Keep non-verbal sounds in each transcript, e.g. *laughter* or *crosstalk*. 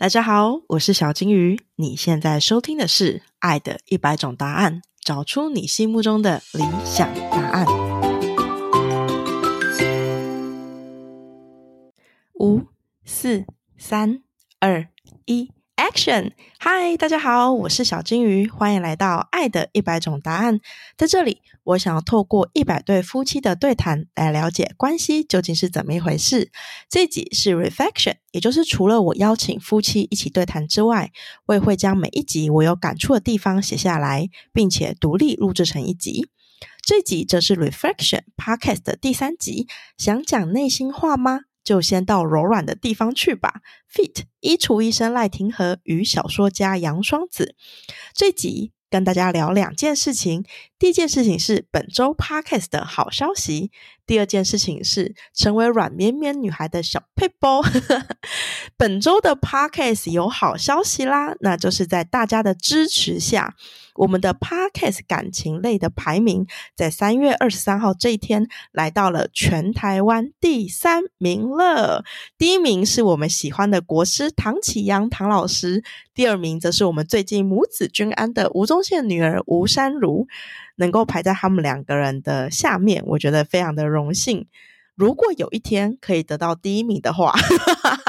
大家好，我是小金鱼。你现在收听的是《爱的一百种答案》，找出你心目中的理想答案。五、四、三、二、一。Action！嗨，大家好，我是小金鱼，欢迎来到《爱的一百种答案》。在这里，我想要透过一百对夫妻的对谈，来了解关系究竟是怎么一回事。这集是 Reflection，也就是除了我邀请夫妻一起对谈之外，我也会将每一集我有感触的地方写下来，并且独立录制成一集。这集则是 Reflection Podcast 的第三集。想讲内心话吗？就先到柔软的地方去吧。Fit 衣橱医生赖廷和与小说家杨双子，这集跟大家聊两件事情。第一件事情是本周 Podcast 的好消息，第二件事情是成为软绵绵女孩的小佩波。*laughs* 本周的 Podcast 有好消息啦，那就是在大家的支持下。我们的 Podcast 感情类的排名，在三月二十三号这一天来到了全台湾第三名了。第一名是我们喜欢的国师唐启阳唐老师，第二名则是我们最近母子均安的吴宗宪女儿吴珊如。能够排在他们两个人的下面，我觉得非常的荣荣幸。如果有一天可以得到第一名的话，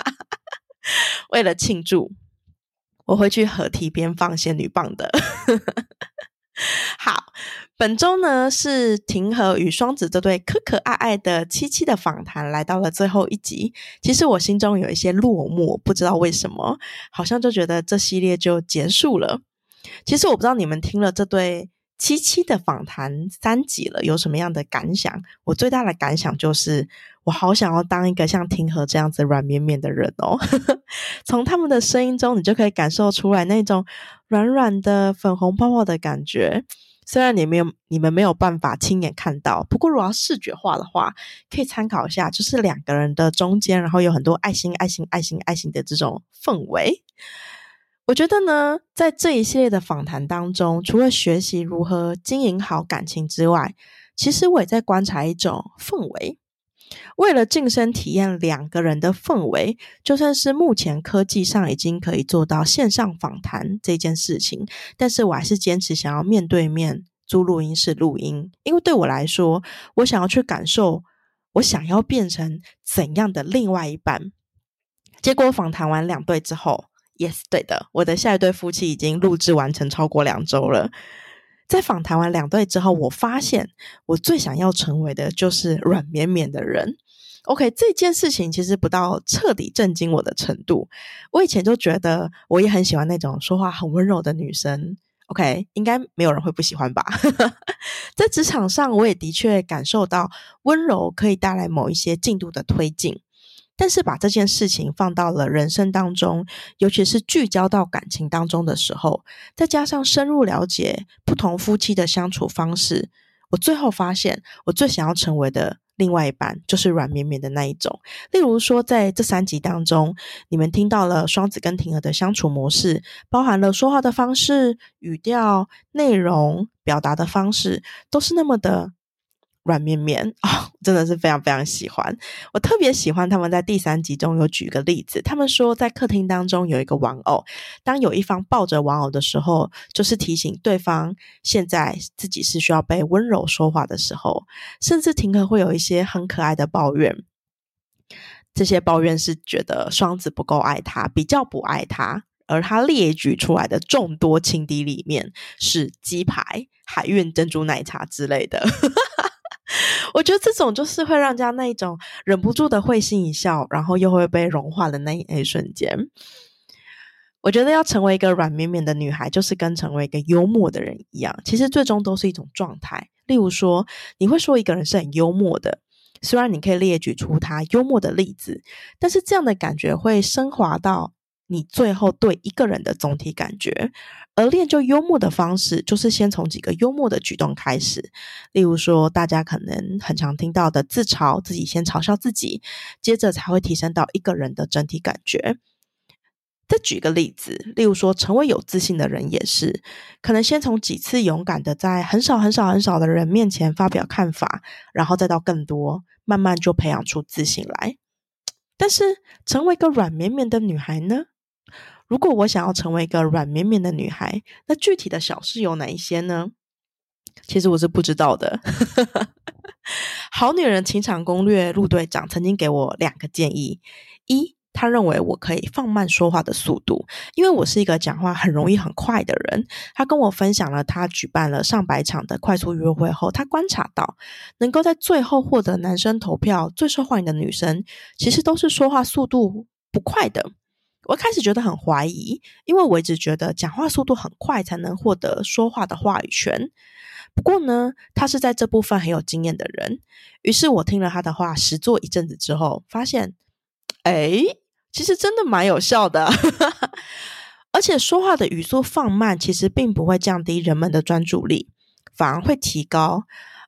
*laughs* 为了庆祝。我会去河堤边放仙女棒的。*laughs* 好，本周呢是庭和与双子这对可可爱爱的七七的访谈来到了最后一集。其实我心中有一些落寞，不知道为什么，好像就觉得这系列就结束了。其实我不知道你们听了这对。七七的访谈三集了，有什么样的感想？我最大的感想就是，我好想要当一个像庭和这样子软绵绵的人哦。*laughs* 从他们的声音中，你就可以感受出来那种软软的粉红泡泡的感觉。虽然你没有，你们没有办法亲眼看到，不过如果要视觉化的话，可以参考一下，就是两个人的中间，然后有很多爱心、爱心、爱心、爱心的这种氛围。我觉得呢，在这一系列的访谈当中，除了学习如何经营好感情之外，其实我也在观察一种氛围。为了晋升体验两个人的氛围，就算是目前科技上已经可以做到线上访谈这件事情，但是我还是坚持想要面对面租录音室录音，因为对我来说，我想要去感受我想要变成怎样的另外一半。结果访谈完两对之后。Yes，对的，我的下一对夫妻已经录制完成超过两周了。在访谈完两对之后，我发现我最想要成为的就是软绵绵的人。OK，这件事情其实不到彻底震惊我的程度。我以前就觉得我也很喜欢那种说话很温柔的女生。OK，应该没有人会不喜欢吧？*laughs* 在职场上，我也的确感受到温柔可以带来某一些进度的推进。但是把这件事情放到了人生当中，尤其是聚焦到感情当中的时候，再加上深入了解不同夫妻的相处方式，我最后发现，我最想要成为的另外一半就是软绵绵的那一种。例如说，在这三集当中，你们听到了双子跟婷儿的相处模式，包含了说话的方式、语调、内容、表达的方式，都是那么的。软绵绵 *laughs* 啊，真的是非常非常喜欢。我特别喜欢他们在第三集中有举个例子，他们说在客厅当中有一个玩偶，当有一方抱着玩偶的时候，就是提醒对方现在自己是需要被温柔说话的时候。甚至婷可会有一些很可爱的抱怨，这些抱怨是觉得双子不够爱他，比较不爱他，而他列举出来的众多情敌里面是鸡排、海运珍珠奶茶之类的。*laughs* *laughs* 我觉得这种就是会让人家那一种忍不住的会心一笑，然后又会被融化的那一一瞬间。我觉得要成为一个软绵绵的女孩，就是跟成为一个幽默的人一样，其实最终都是一种状态。例如说，你会说一个人是很幽默的，虽然你可以列举出他幽默的例子，但是这样的感觉会升华到。你最后对一个人的总体感觉，而练就幽默的方式，就是先从几个幽默的举动开始。例如说，大家可能很常听到的自嘲，自己先嘲笑自己，接着才会提升到一个人的整体感觉。再举个例子，例如说，成为有自信的人也是，可能先从几次勇敢的在很少很少很少的人面前发表看法，然后再到更多，慢慢就培养出自信来。但是，成为一个软绵绵的女孩呢？如果我想要成为一个软绵绵的女孩，那具体的小事有哪一些呢？其实我是不知道的。*laughs* 好女人情场攻略陆队长曾经给我两个建议：一，他认为我可以放慢说话的速度，因为我是一个讲话很容易很快的人。他跟我分享了他举办了上百场的快速约会后，他观察到能够在最后获得男生投票最受欢迎的女生，其实都是说话速度不快的。我开始觉得很怀疑，因为我一直觉得讲话速度很快才能获得说话的话语权。不过呢，他是在这部分很有经验的人。于是我听了他的话，实做一阵子之后，发现，哎，其实真的蛮有效的。*laughs* 而且说话的语速放慢，其实并不会降低人们的专注力，反而会提高，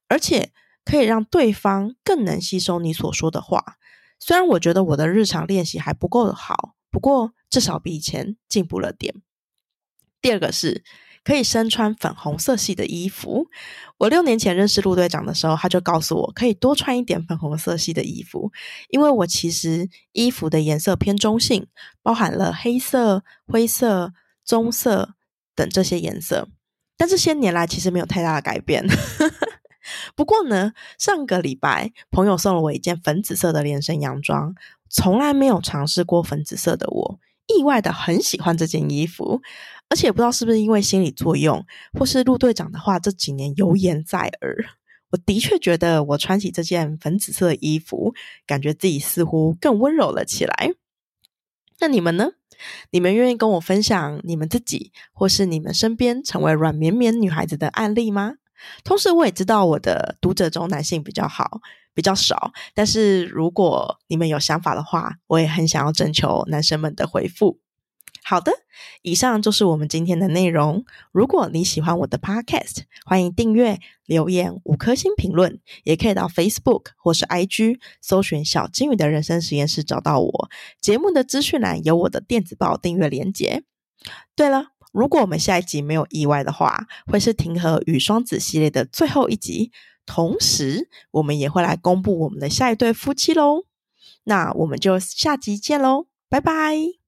而且可以让对方更能吸收你所说的话。虽然我觉得我的日常练习还不够好，不过至少比以前进步了点。第二个是。可以身穿粉红色系的衣服。我六年前认识陆队长的时候，他就告诉我可以多穿一点粉红色系的衣服，因为我其实衣服的颜色偏中性，包含了黑色、灰色、棕色等这些颜色。但这些年来其实没有太大的改变。*laughs* 不过呢，上个礼拜朋友送了我一件粉紫色的连身洋装，从来没有尝试过粉紫色的我。意外的很喜欢这件衣服，而且不知道是不是因为心理作用，或是陆队长的话这几年油言在耳，我的确觉得我穿起这件粉紫色的衣服，感觉自己似乎更温柔了起来。那你们呢？你们愿意跟我分享你们自己，或是你们身边成为软绵绵女孩子的案例吗？同时，我也知道我的读者中男性比较好，比较少。但是如果你们有想法的话，我也很想要征求男生们的回复。好的，以上就是我们今天的内容。如果你喜欢我的 Podcast，欢迎订阅、留言五颗星评论，也可以到 Facebook 或是 IG 搜寻“小金鱼的人生实验室”找到我。节目的资讯栏有我的电子报订阅连结。对了。如果我们下一集没有意外的话，会是庭和与双子系列的最后一集。同时，我们也会来公布我们的下一对夫妻喽。那我们就下集见喽，拜拜。